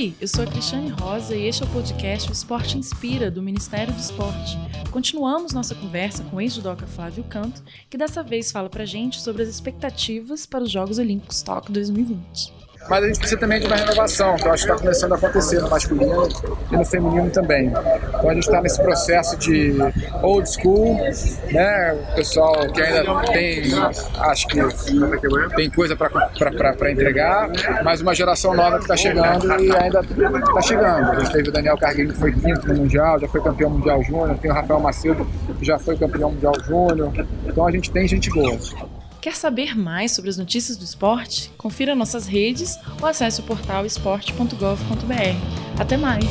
Oi, eu sou a Cristiane Rosa e este é o podcast O Esporte Inspira, do Ministério do Esporte. Continuamos nossa conversa com o ex-judoca Flávio Canto, que dessa vez fala pra gente sobre as expectativas para os Jogos Olímpicos Tóquio 2020 mas a gente precisa também de uma renovação, que eu acho que está começando a acontecer no masculino e no feminino também. Então a gente está nesse processo de old school, né? O pessoal que ainda tem, acho que tem coisa para entregar, mas uma geração nova que está chegando e ainda está chegando. A gente teve o Daniel Carguinho que foi quinto no Mundial, já foi campeão mundial júnior, tem o Rafael Macedo que já foi campeão mundial júnior. Então a gente tem gente boa. Quer saber mais sobre as notícias do esporte? Confira nossas redes ou acesse o portal esporte.gov.br. Até mais!